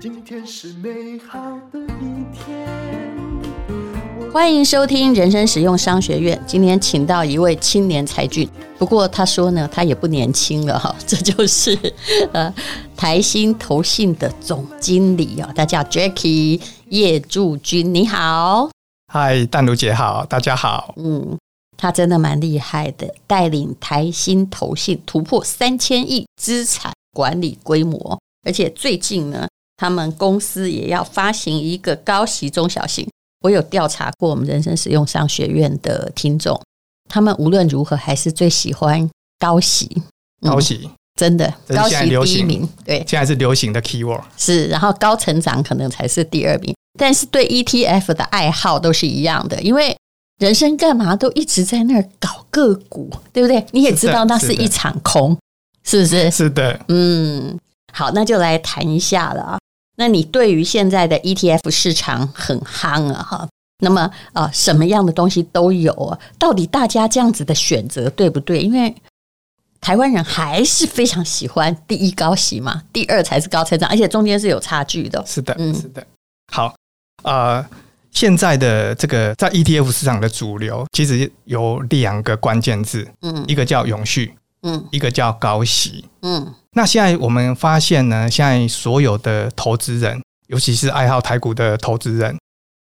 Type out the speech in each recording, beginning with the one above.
今天是美好的一天。欢迎收听人生实用商学院。今天请到一位青年才俊，不过他说呢，他也不年轻了哈。这就是呃台新投信的总经理啊，他叫 Jackie 叶驻军。你好，嗨，淡如姐好，大家好。嗯，他真的蛮厉害的，带领台新投信突破三千亿资产管理规模，而且最近呢。他们公司也要发行一个高息中小型。我有调查过我们人生实用商学院的听众，他们无论如何还是最喜欢高息。高息、嗯、真的高息第一名，对，现在是流行的 keyword 是，然后高成长可能才是第二名。但是对 ETF 的爱好都是一样的，因为人生干嘛都一直在那儿搞个股，对不对？你也知道那是一场空，是，是不是？是的，嗯，好，那就来谈一下了啊。那你对于现在的 ETF 市场很夯啊，哈，那么啊，什么样的东西都有啊？到底大家这样子的选择对不对？因为台湾人还是非常喜欢第一高息嘛，第二才是高成长，而且中间是有差距的。是的，嗯，是的。好，呃，现在的这个在 ETF 市场的主流，其实有两个关键字，嗯，一个叫永续，嗯，一个叫高息，嗯。那现在我们发现呢，现在所有的投资人，尤其是爱好台股的投资人，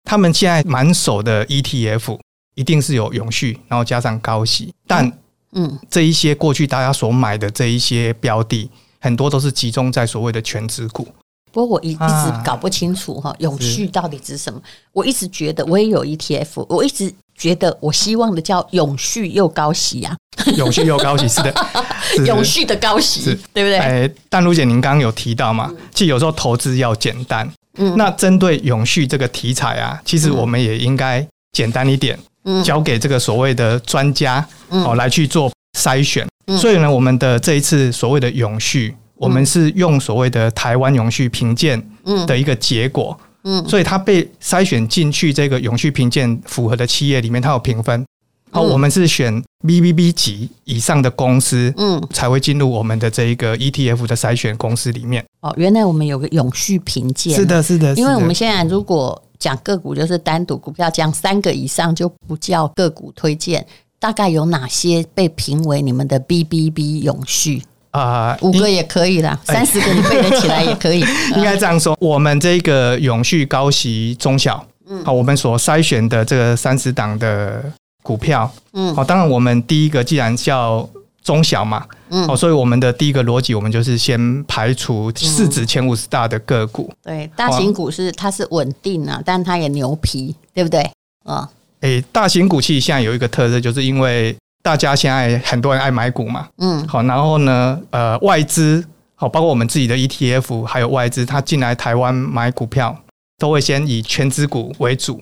他们现在满手的 ETF 一定是有永续，然后加上高息。但嗯，这一些过去大家所买的这一些标的，很多都是集中在所谓的全值股。不过我一一直搞不清楚哈，永续到底指什么？我一直觉得我也有 ETF，我一直。觉得我希望的叫永续又高息呀，永续又高息，是的，是永续的高息，对不对？哎，但卢姐，您刚刚有提到嘛？其实有时候投资要简单，嗯，那针对永续这个题材啊，其实我们也应该简单一点，嗯，交给这个所谓的专家哦来去做筛选。所以呢，我们的这一次所谓的永续，我们是用所谓的台湾永续评鉴的一个结果。嗯，所以它被筛选进去这个永续评鉴符合的企业里面，它有评分。好，我们是选 BBB 级以上的公司，嗯，才会进入我们的这一个 ETF 的筛选公司里面。哦，原来我们有个永续评鉴，是的，是的。因为我们现在如果讲个股，就是单独股票，讲三个以上就不叫个股推荐。大概有哪些被评为你们的 BBB 永续？啊，五个也可以啦，三十个你背得起来也可以。应该这样说，我们这个永续高息中小，嗯，好，我们所筛选的这个三十档的股票，嗯，好，当然我们第一个既然叫中小嘛，嗯，好，所以我们的第一个逻辑，我们就是先排除市值前五十大的个股。对，大型股是它是稳定啊，但它也牛皮，对不对？啊，诶，大型股其实现在有一个特色，就是因为。大家现在很多人爱买股嘛，嗯，好，然后呢，呃，外资好，包括我们自己的 ETF，还有外资，他进来台湾买股票，都会先以全资股为主，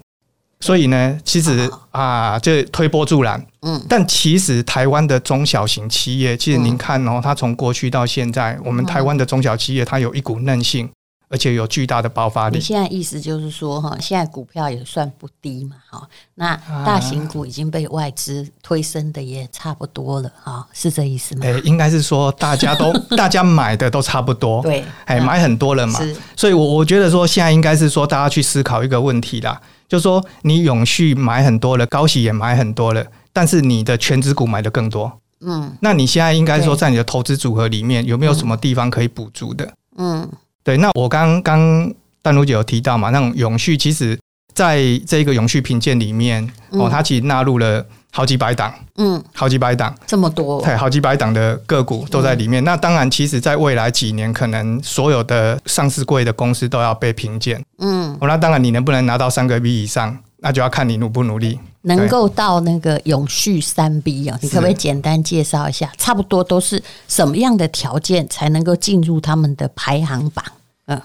所以呢，其实啊，就推波助澜，嗯，但其实台湾的中小型企业，其实您看哦，它从过去到现在，我们台湾的中小企业，它有一股韧性。而且有巨大的爆发力。你现在意思就是说，哈，现在股票也算不低嘛，哈。那大型股已经被外资推升的也差不多了，哈，是这意思吗？诶，应该是说大家都 大家买的都差不多，对，哎，买很多了嘛。所以，我我觉得说，现在应该是说，大家去思考一个问题啦，就是说，你永续买很多了，高息也买很多了，但是你的全值股买的更多，嗯，那你现在应该说，在你的投资组合里面，有没有什么地方可以补足的？嗯。对，那我刚刚丹如姐有提到嘛，那种永续其实在这个永续评鉴里面，嗯、哦，它其实纳入了好几百档，嗯，好几百档，这么多，对，好几百档的个股都在里面。嗯、那当然，其实在未来几年，可能所有的上市柜的公司都要被评鉴，嗯，哦，那当然，你能不能拿到三个 B 以上，那就要看你努不努力。能够到那个永续三 B 啊，你可不可以简单介绍一下？差不多都是什么样的条件才能够进入他们的排行榜？嗯，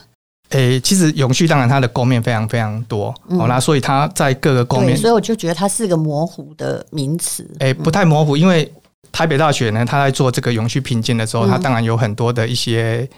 诶，其实永续当然它的构面非常非常多，好啦，所以它在各个构面，所以我就觉得它是个模糊的名词。诶，不太模糊，因为台北大学呢，他在做这个永续评鉴的时候，它当然有很多的一些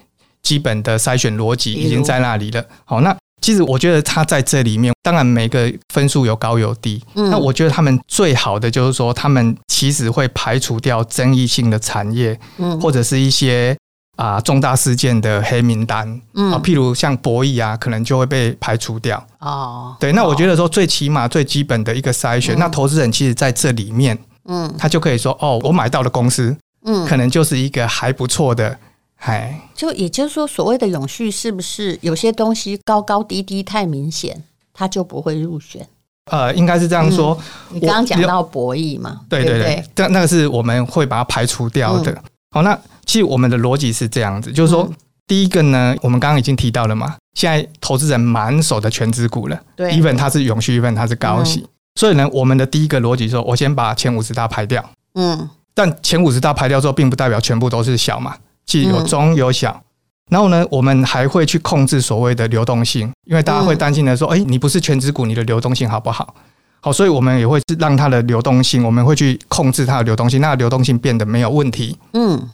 基本的筛选逻辑已经在那里了。好，那其实我觉得他在这里面，当然每个分数有高有低。嗯，那我觉得他们最好的就是说，他们其实会排除掉争议性的产业，嗯，或者是一些啊重大事件的黑名单，嗯，譬如像博弈啊，可能就会被排除掉。哦，对，那我觉得说最起码最基本的一个筛选，那投资人其实在这里面，嗯，他就可以说，哦，我买到的公司，嗯，可能就是一个还不错的。哎，就也就是说，所谓的永续是不是有些东西高高低低太明显，它就不会入选？呃，应该是这样说。嗯、你刚刚讲到博弈嘛？对对对，但那个是我们会把它排除掉的。嗯、好，那其实我们的逻辑是这样子，就是说，嗯、第一个呢，我们刚刚已经提到了嘛，现在投资人满手的全资股了，对，even 它是永续，even 它是高息，嗯、所以呢，我们的第一个逻辑说，我先把前五十大排掉。嗯，但前五十大排掉之后，并不代表全部都是小嘛。既有中有小，然后呢，我们还会去控制所谓的流动性，因为大家会担心的说，哎，你不是全值股，你的流动性好不好？好，所以我们也会让它的流动性，我们会去控制它的流动性，那流动性变得没有问题。嗯，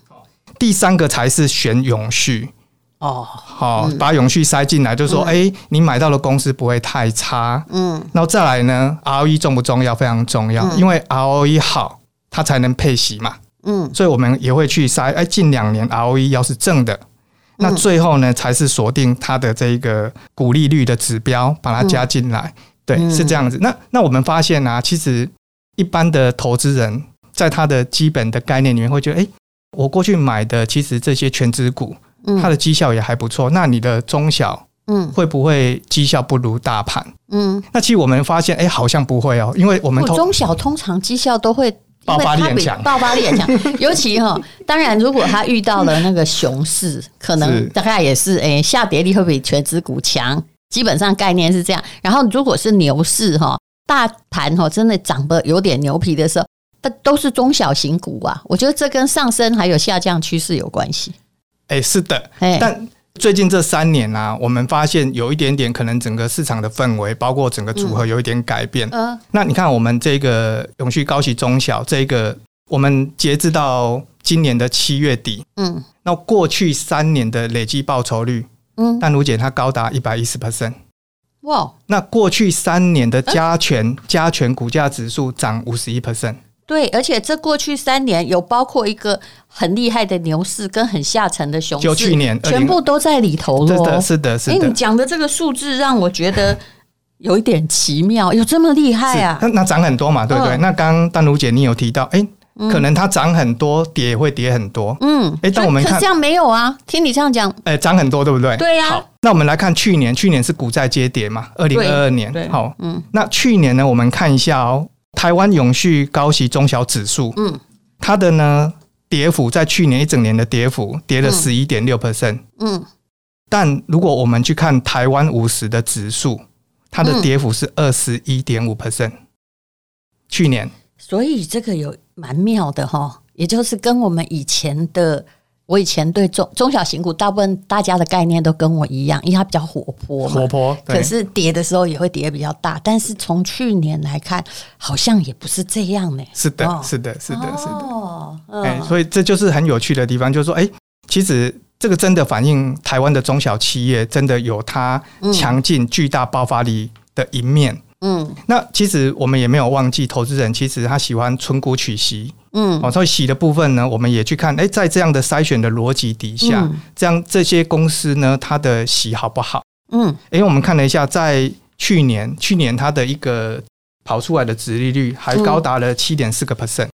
第三个才是选永续哦，好，把永续塞进来，就是说，哎，你买到的公司不会太差。嗯，然后再来呢，ROE 重不重要？非常重要，因为 ROE 好，它才能配息嘛。嗯，所以我们也会去筛，哎，近两年 ROE 要是正的，那最后呢才是锁定它的这个股利率的指标，把它加进来。对，是这样子。那那我们发现啊，其实一般的投资人在他的基本的概念里面会觉得，哎，我过去买的其实这些全值股，它的绩效也还不错。那你的中小，嗯，会不会绩效不如大盘？嗯，那其实我们发现，哎，好像不会哦，因为我们中小通常绩效都会。爆发力很强，爆发力很强。尤其哈，当然，如果他遇到了那个熊市，可能大概也是诶、欸，下跌力会比全指股强。基本上概念是这样。然后，如果是牛市哈，大盘哈真的涨得有点牛皮的时候，它都是中小型股啊。我觉得这跟上升还有下降趋势有关系。哎、欸，是的，哎，但。最近这三年啊，我们发现有一点点可能整个市场的氛围，包括整个组合有一点改变。嗯，呃、那你看我们这个永续高息中小这个，我们截至到今年的七月底，嗯，那过去三年的累计报酬率，嗯，但如姐它高达一百一十 percent，哇！那过去三年的加权、呃、加权股价指数涨五十一 percent。对，而且这过去三年有包括一个很厉害的牛市跟很下沉的熊市，就去年全部都在里头了。是的，是的，是的。你讲的这个数字让我觉得有一点奇妙，有这么厉害啊？那那涨很多嘛，对不对？那刚刚丹如姐你有提到，哎，可能它涨很多，跌也会跌很多。嗯，哎，但我们看这样没有啊？听你这样讲，哎，涨很多，对不对？对呀。好，那我们来看去年，去年是股债皆跌嘛？二零二二年，好，嗯，那去年呢？我们看一下哦。台湾永续高息中小指数，嗯，它的呢跌幅在去年一整年的跌幅跌了十一点六 percent，嗯，但如果我们去看台湾五十的指数，它的跌幅是二十一点五 percent，去年，所以这个有蛮妙的哈，也就是跟我们以前的。我以前对中中小型股，大部分大家的概念都跟我一样，因为它比较活泼。活泼，可是跌的时候也会跌比较大。但是从去年来看，好像也不是这样呢。是的，是的，是的，是的。哦，哎，所以这就是很有趣的地方，就是说，哎，其实这个真的反映台湾的中小企业真的有它强劲、巨大爆发力的一面。嗯，那其实我们也没有忘记，投资人其实他喜欢存股取息。嗯，哦，所以洗的部分呢，我们也去看，哎，在这样的筛选的逻辑底下，嗯、这样这些公司呢，它的洗好不好？嗯，因为我们看了一下，在去年，去年它的一个跑出来的殖利率还高达了七点四个 percent，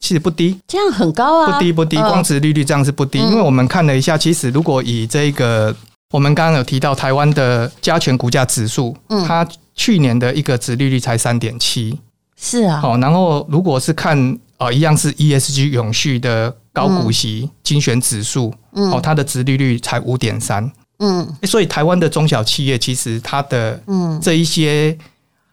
其实不低，这样很高啊，不低不低，光殖利率这样是不低，嗯、因为我们看了一下，其实如果以这个，我们刚刚有提到台湾的加权股价指数，嗯，它去年的一个值利率才三点七，是啊，好，然后如果是看。哦，一样是 ESG 永续的高股息精选指数，嗯，哦，它的殖利率才五点三，嗯，所以台湾的中小企业其实它的嗯。这一些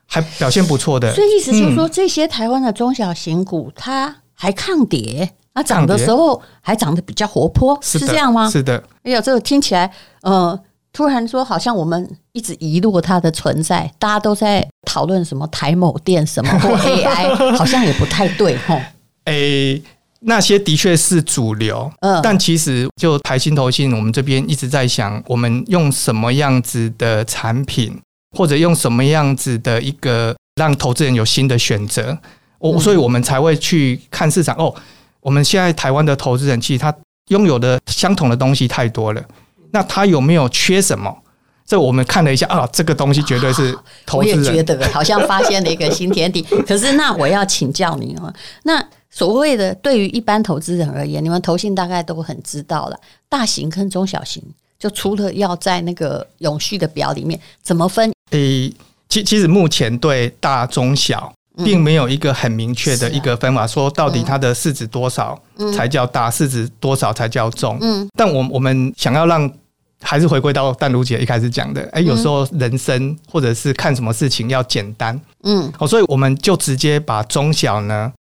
还表现不错的，所以意思就是说，这些台湾的中小型股它还抗跌，它涨的时候还涨得比较活泼，是这样吗？是的。哎呀，这个听起来，呃，突然说好像我们一直遗落它的存在，大家都在讨论什么台某电什么 或 AI，好像也不太对，吼。诶，那些的确是主流，嗯，但其实就台新投信，我们这边一直在想，我们用什么样子的产品，或者用什么样子的一个让投资人有新的选择，我、嗯、所以我们才会去看市场。哦，我们现在台湾的投资人其实他拥有的相同的东西太多了，那他有没有缺什么？这我们看了一下啊，这个东西绝对是投资人，我也觉得好像发现了一个新天地。可是那我要请教你哦，那。所谓的对于一般投资人而言，你们投信大概都很知道了。大型跟中小型，就除了要在那个永续的表里面怎么分？诶，其其实目前对大中小并没有一个很明确的一个分法，说到底它的市值多少才叫大，市值多少才叫重。嗯，但我我们想要让还是回归到淡如姐一开始讲的，诶，有时候人生或者是看什么事情要简单。嗯，好，所以我们就直接把中小呢。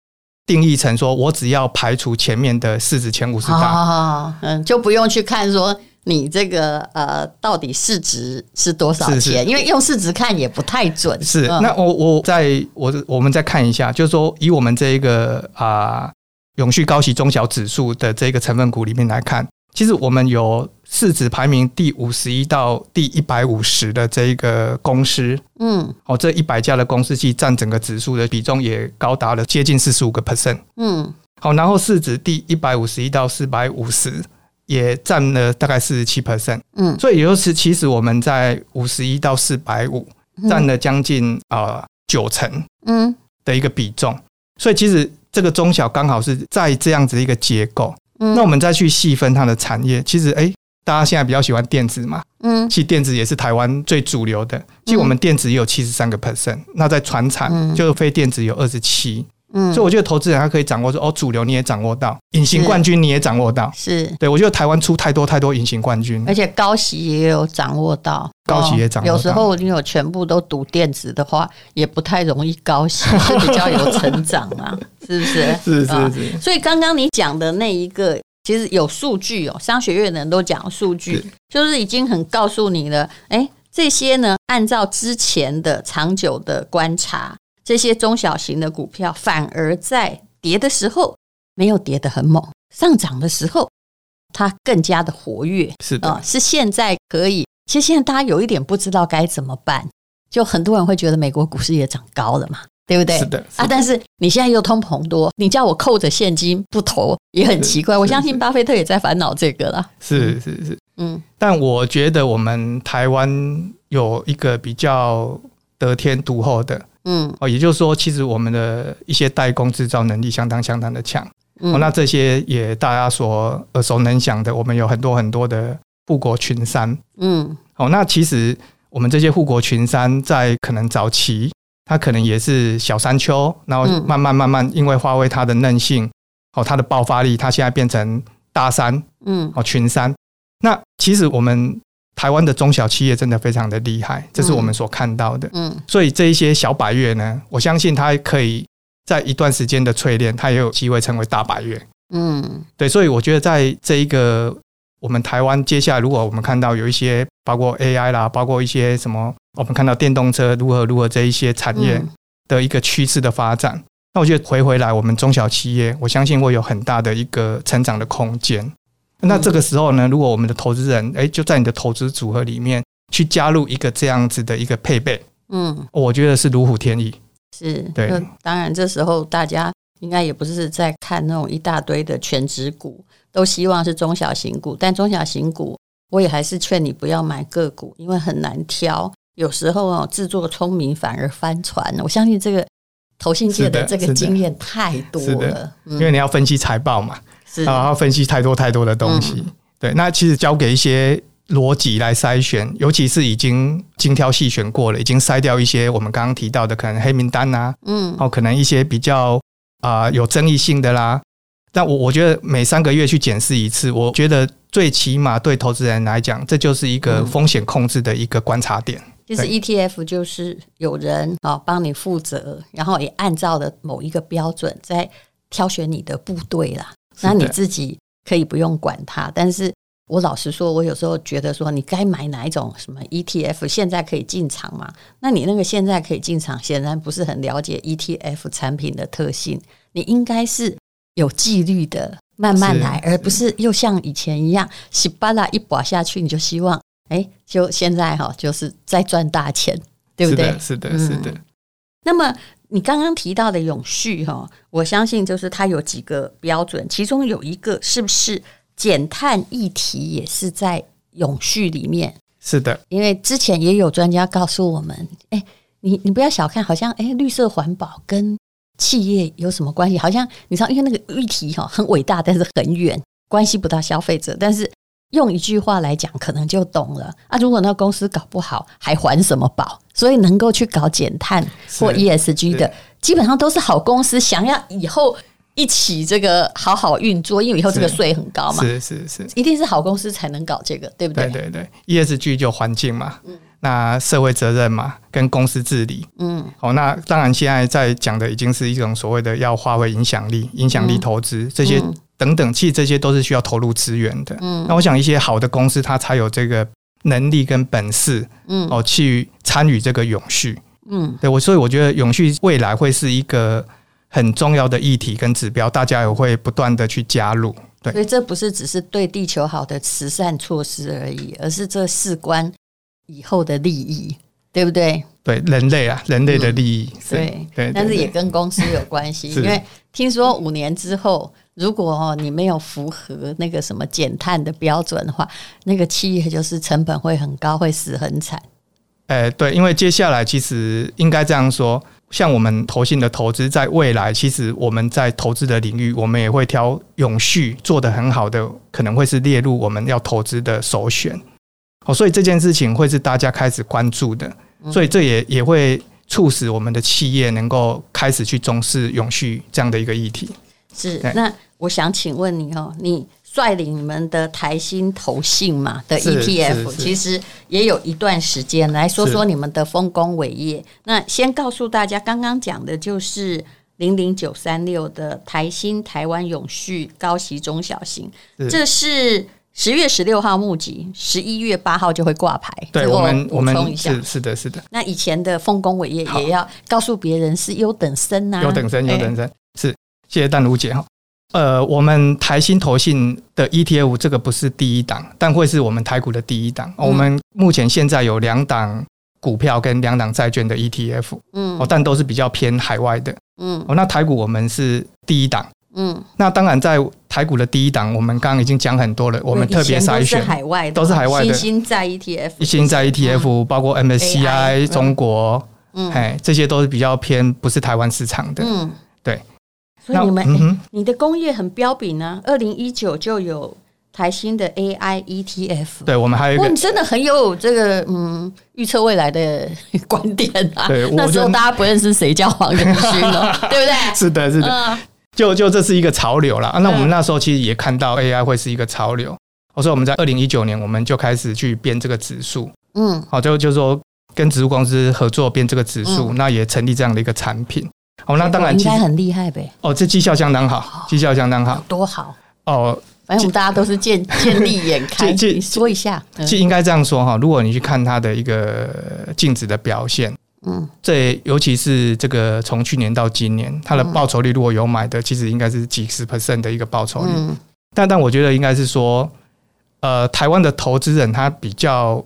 定义成说，我只要排除前面的市值前五十大，嗯，就不用去看说你这个呃到底市值是多少钱，是是因为用市值看也不太准。是，那我我在我我们再看一下，就是说以我们这一个啊、呃、永续高息中小指数的这个成分股里面来看。其实我们有市值排名第五十一到第一百五十的这一个公司，嗯，哦，这一百家的公司其实占整个指数的比重也高达了接近四十五个 percent，嗯，好，然后市值第一百五十一到四百五十也占了大概四十七 percent，嗯，所以也就是其实我们在五十一到四百五占了将近啊九成，嗯。的一个比重，所以其实这个中小刚好是在这样子一个结构。那我们再去细分它的产业，其实哎，大家现在比较喜欢电子嘛，嗯，其实电子也是台湾最主流的。其实我们电子也有七十三个 percent，那在船产就是非电子有二十七，嗯，所以我觉得投资人他可以掌握说，哦，主流你也掌握到，隐形冠军你也掌握到，是对，我觉得台湾出太多太多隐形冠军，而且高息也有掌握到，高息也掌握到。有时候你有全部都赌电子的话，也不太容易高息，是比较有成长嘛。是不是？是是是。所以刚刚你讲的那一个，其实有数据哦，商学院的人都讲数据，就是已经很告诉你了。哎，这些呢，按照之前的长久的观察，这些中小型的股票反而在跌的时候没有跌得很猛，上涨的时候它更加的活跃。是的，是现在可以。其实现在大家有一点不知道该怎么办，就很多人会觉得美国股市也涨高了嘛。对不对？是的，啊，但是你现在又通膨多，你叫我扣着现金不投也很奇怪。我相信巴菲特也在烦恼这个了。是是是，嗯。但我觉得我们台湾有一个比较得天独厚的，嗯，哦，也就是说，其实我们的一些代工制造能力相当相当的强。嗯，那这些也大家所耳熟能详的，我们有很多很多的护国群山。嗯，哦，那其实我们这些护国群山在可能早期。它可能也是小山丘，然后慢慢慢慢，因为发挥它的韧性，哦，它的爆发力，它现在变成大山，嗯，哦，群山。那其实我们台湾的中小企业真的非常的厉害，这是我们所看到的，嗯。所以这一些小百越呢，我相信它可以在一段时间的淬炼，它也有机会成为大百越，嗯。对，所以我觉得在这一个我们台湾接下来，如果我们看到有一些包括 AI 啦，包括一些什么。我们看到电动车如何如何这一些产业的一个趋势的发展，嗯、那我觉得回回来我们中小企业，我相信会有很大的一个成长的空间。那这个时候呢，如果我们的投资人哎就在你的投资组合里面去加入一个这样子的一个配备，嗯，我觉得是如虎添翼。是，对。当然这时候大家应该也不是在看那种一大堆的全职股，都希望是中小型股，但中小型股我也还是劝你不要买个股，因为很难挑。有时候哦，自作聪明反而翻船。我相信这个投信界的这个经验太多了，因为你要分析财报嘛，是然后分析太多太多的东西。嗯、对，那其实交给一些逻辑来筛选，尤其是已经精挑细选过了，已经筛掉一些我们刚刚提到的可能黑名单啊，嗯，哦，可能一些比较啊、呃、有争议性的啦。但我我觉得每三个月去检视一次，我觉得最起码对投资人来讲，这就是一个风险控制的一个观察点。其实 ETF 就是有人啊帮你负责，然后也按照的某一个标准在挑选你的部队啦。那你自己可以不用管它，但是我老实说，我有时候觉得说，你该买哪一种什么 ETF，现在可以进场嘛？那你那个现在可以进场，显然不是很了解 ETF 产品的特性。你应该是有纪律的慢慢来，而不是又像以前一样稀巴拉一把下去，你就希望哎，就现在哈，就是再赚大钱，对不对？是的，是的。是的嗯、那么你刚刚提到的永续哈，我相信就是它有几个标准，其中有一个是不是减碳议题也是在永续里面？是的，因为之前也有专家告诉我们，哎，你你不要小看，好像哎，绿色环保跟企业有什么关系？好像你知道，因为那个议题哈很伟大，但是很远，关系不到消费者。但是用一句话来讲，可能就懂了啊。如果那公司搞不好，还还什么保？所以能够去搞减碳或 ESG 的，基本上都是好公司，想要以后。一起这个好好运作，因为以后这个税很高嘛，是是是，一定是好公司才能搞这个，对不对？对。对对，ESG 就环境嘛，嗯，那社会责任嘛，跟公司治理，嗯，好，那当然现在在讲的已经是一种所谓的要发挥影响力、影响力投资、嗯、这些等等，其实这些都是需要投入资源的，嗯，那我想一些好的公司，它才有这个能力跟本事，嗯，哦，去参与这个永续，嗯，对我，所以我觉得永续未来会是一个。很重要的议题跟指标，大家也会不断的去加入。对，所以这不是只是对地球好的慈善措施而已，而是这事关以后的利益，对不对？对，人类啊，人类的利益。嗯、对对，但是也跟公司有关系，因为听说五年之后，如果你没有符合那个什么减碳的标准的话，那个企业就是成本会很高，会死很惨。哎，对，因为接下来其实应该这样说。像我们投信的投资，在未来，其实我们在投资的领域，我们也会挑永续做得很好的，可能会是列入我们要投资的首选。哦，所以这件事情会是大家开始关注的，所以这也也会促使我们的企业能够开始去重视永续这样的一个议题。是，那我想请问你哦，你。率领你们的台新投信嘛的 ETF，其实也有一段时间，来说说你们的丰功伟业。那先告诉大家，刚刚讲的就是零零九三六的台新台湾永续高息中小型，这是十月十六号募集，十一月八号就会挂牌。对，我们我们是是的是的。那以前的丰功伟业也要告诉别人是优等生呐，优等生优等生。是，谢谢淡如姐哈。呃，我们台新投信的 ETF 这个不是第一档，但会是我们台股的第一档。嗯、我们目前现在有两档股票跟两档债券的 ETF，嗯，哦，但都是比较偏海外的，嗯，哦，那台股我们是第一档，嗯，那当然在台股的第一档，我们刚刚已经讲很多了，我们特别筛选海外的，都是海外的。新兴在 ETF，新兴债 ETF 包括 MSCI 中国，嗯，哎，这些都是比较偏不是台湾市场的，嗯，对。所以你们，嗯、你的工业很彪炳啊！二零一九就有台新的 AI ETF，对，我们还有一个，你真的很有这个嗯预测未来的观点啊！对，那时候大家不认识谁叫黄仁勋了，对不对？是的，是的，嗯、就就这是一个潮流了啊！那我们那时候其实也看到 AI 会是一个潮流，所以我们在二零一九年我们就开始去编这个指数，嗯，好，就就是说跟指数公司合作编这个指数，嗯、那也成立这样的一个产品。哦，那当然应该很厉害呗。哦，这绩效相当好，绩效相当好，多好哦！反正我们大家都是见 见利眼开。你说一下，就应该这样说哈。如果你去看它的一个净值的表现，嗯，这尤其是这个从去年到今年，它的报酬率如果有买的，其实应该是几十 percent 的一个报酬率。但但我觉得应该是说，呃，台湾的投资人他比较。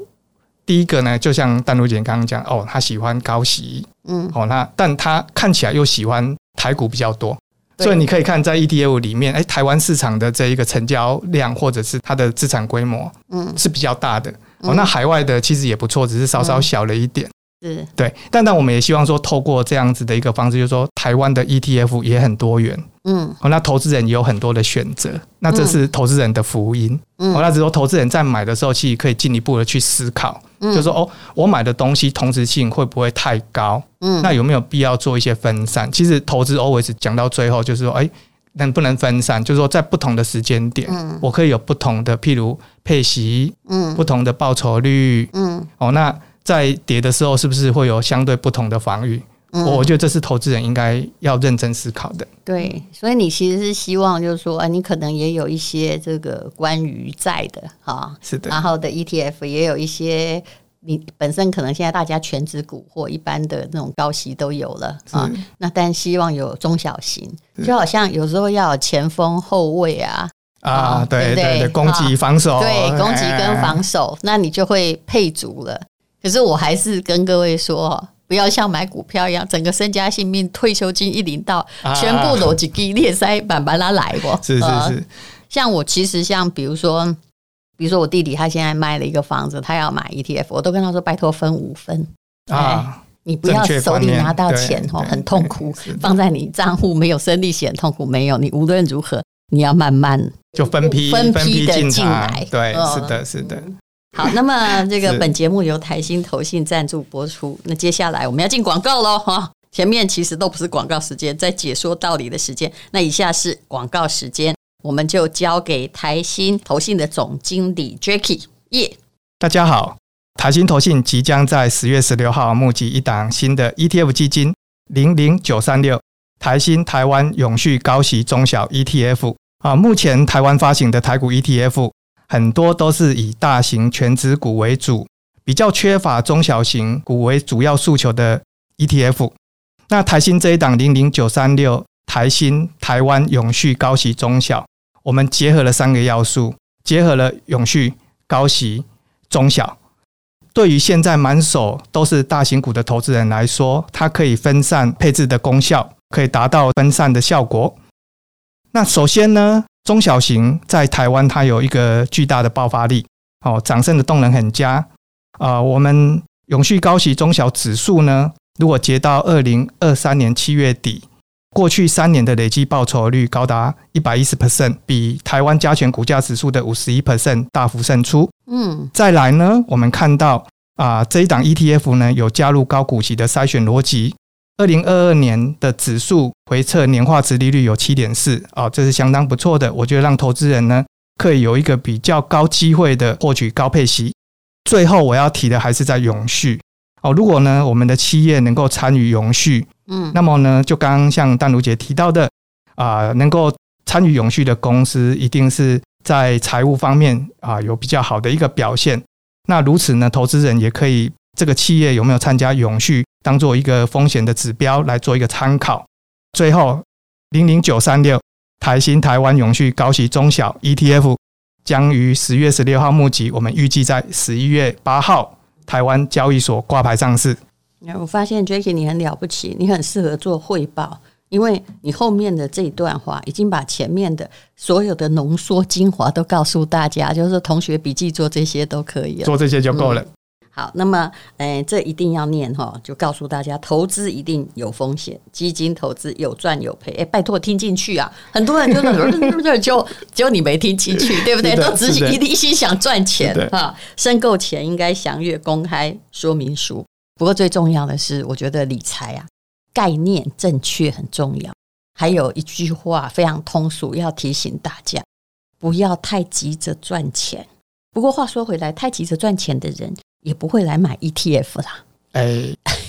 第一个呢，就像淡如姐刚刚讲，哦，他喜欢高息，嗯，哦，那但他看起来又喜欢台股比较多，所以你可以看在 ETF 里面，哎，台湾市场的这一个成交量或者是它的资产规模，嗯，是比较大的，哦，那海外的其实也不错，只是稍稍小了一点。是。对，但但我们也希望说，透过这样子的一个方式，就是说，台湾的 ETF 也很多元，嗯，哦，那投资人也有很多的选择，那这是投资人的福音，嗯，哦，那只是说投资人在买的时候，其实可以进一步的去思考，嗯，就是说，哦，我买的东西同时性会不会太高？嗯，那有没有必要做一些分散？其实投资 always 讲到最后，就是说，哎，能不能分散？就是说，在不同的时间点，嗯，我可以有不同的，譬如配息，嗯，不同的报酬率，嗯，哦，那。在跌的时候，是不是会有相对不同的防御？嗯，我觉得这是投资人应该要认真思考的。对，所以你其实是希望，就是说，你可能也有一些这个关于债的哈，是的，然后的 ETF 也有一些你本身可能现在大家全职股或一般的那种高息都有了啊，那但希望有中小型，就好像有时候要有前锋后卫啊啊，对对对，攻击防守，对攻击跟防守，那你就会配足了。可是我还是跟各位说，不要像买股票一样，整个身家性命、退休金一领到，全部逻辑给裂塞板板拉来过。是是是，像我其实像比如说。比如说我弟弟他现在卖了一个房子，他要买 ETF，我都跟他说拜托分五分啊，你不要手里拿到钱哦，很痛苦，放在你账户没有生利息痛苦，没有，你无论如何你要慢慢就分批分批的进来，对，是的，是的。好，那么这个本节目由台新投信赞助播出，那接下来我们要进广告喽哈，前面其实都不是广告时间，在解说道理的时间，那以下是广告时间。我们就交给台新投信的总经理 Jacky 耶。大家好，台新投信即将在十月十六号募集一档新的 ETF 基金零零九三六台新台湾永续高息中小 ETF 啊。目前台湾发行的台股 ETF 很多都是以大型权值股为主，比较缺乏中小型股为主要诉求的 ETF。那台新这一档零零九三六。台新台湾永续高息中小，我们结合了三个要素，结合了永续高息中小。对于现在满手都是大型股的投资人来说，它可以分散配置的功效，可以达到分散的效果。那首先呢，中小型在台湾它有一个巨大的爆发力，哦，涨升的动能很佳。啊、呃，我们永续高息中小指数呢，如果截到二零二三年七月底。过去三年的累计报酬率高达一百一十 percent，比台湾加权股价指数的五十一 percent 大幅胜出。嗯，再来呢，我们看到啊，这一档 ETF 呢有加入高股息的筛选逻辑。二零二二年的指数回测年化值利率有七点四，啊，这是相当不错的。我觉得让投资人呢可以有一个比较高机会的获取高配息。最后我要提的还是在永续。哦，如果呢我们的企业能够参与永续。嗯，那么呢，就刚刚像淡如姐提到的啊、呃，能够参与永续的公司，一定是在财务方面啊、呃、有比较好的一个表现。那如此呢，投资人也可以这个企业有没有参加永续，当做一个风险的指标来做一个参考。最后，零零九三六台新台湾永续高息中小 ETF 将于十月十六号募集，我们预计在十一月八号台湾交易所挂牌上市。我发现 Jacky 你很了不起，你很适合做汇报，因为你后面的这一段话已经把前面的所有的浓缩精华都告诉大家，就是同学笔记做这些都可以了，做这些就够了。嗯、好，那么，哎，这一定要念哈，就告诉大家，投资一定有风险，基金投资有赚有赔。哎，拜托听进去啊！很多人就那种就 就你没听进去，对不对？都只一一心想赚钱哈，申购前应该详阅公开说明书。不过最重要的是，我觉得理财啊，概念正确很重要。还有一句话非常通俗，要提醒大家，不要太急着赚钱。不过话说回来，太急着赚钱的人也不会来买 ETF 啦。哎，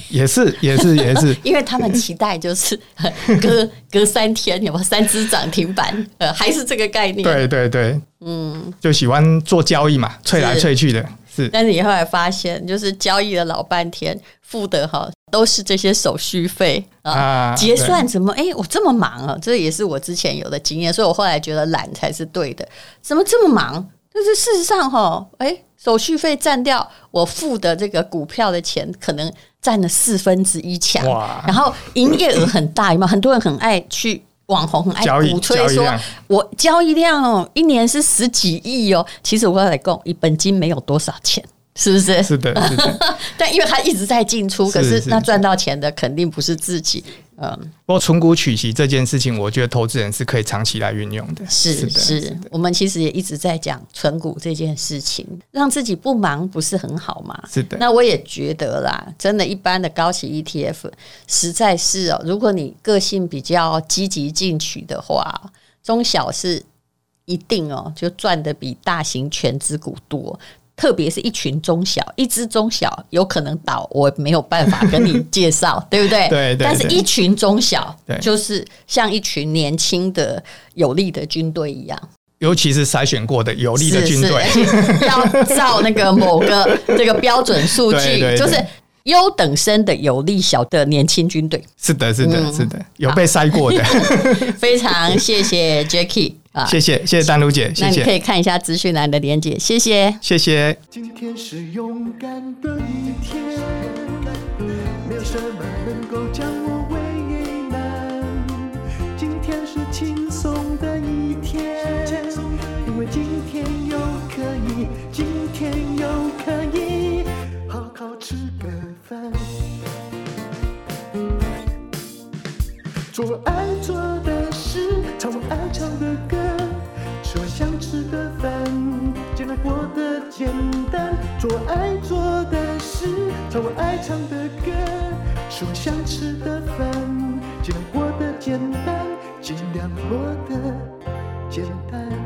也是，也是，也是，因为他们期待就是 隔隔三天有没有三只涨停板？呃，还是这个概念。对对对，嗯，就喜欢做交易嘛，吹来吹去的。是，但是你后来发现，就是交易了老半天，付的哈都是这些手续费啊，结算怎么？哎，我这么忙啊，这也是我之前有的经验，所以我后来觉得懒才是对的。怎么这么忙？就是事实上哈，哎，手续费占掉我付的这个股票的钱，可能占了四分之一强。哇！然后营业额很大，有没有？很多人很爱去。网红很爱鼓吹说，我交易量哦，一年是十几亿哦。其实我要来讲，你本金没有多少钱。是不是？是的，是的。但因为他一直在进出，可是那赚到钱的肯定不是自己。嗯。不过存股取息这件事情，我觉得投资人是可以长期来运用的。是是，是，是，我们其实也一直在讲存股这件事情，让自己不忙不是很好吗？是的。那我也觉得啦，真的，一般的高息 ETF 实在是哦，如果你个性比较积极进取的话，中小是一定哦，就赚的比大型全资股多。特别是一群中小，一只中小有可能倒，我没有办法跟你介绍，对不对？对，对，对。但是一群中小，就是像一群年轻的有力的军队一样，尤其是筛选过的有力的军队，是是要照那个某个这个标准数据，就是优等生的有力小的年轻军队。是的，是的，是的，有被筛过的。非常谢谢 Jackie 啊，谢谢谢谢丹如姐，谢谢。那你可以看一下资讯栏的连接，谢谢谢谢。今天是勇敢的一天，没有什么能够将我为难。今天是轻松的一天。因为今天又可以，今天又可以好好吃个饭，做我爱做的事，唱我爱简单。做爱做的事，唱我爱唱的歌，吃我想吃的饭，尽量过得简单，尽量过得简单。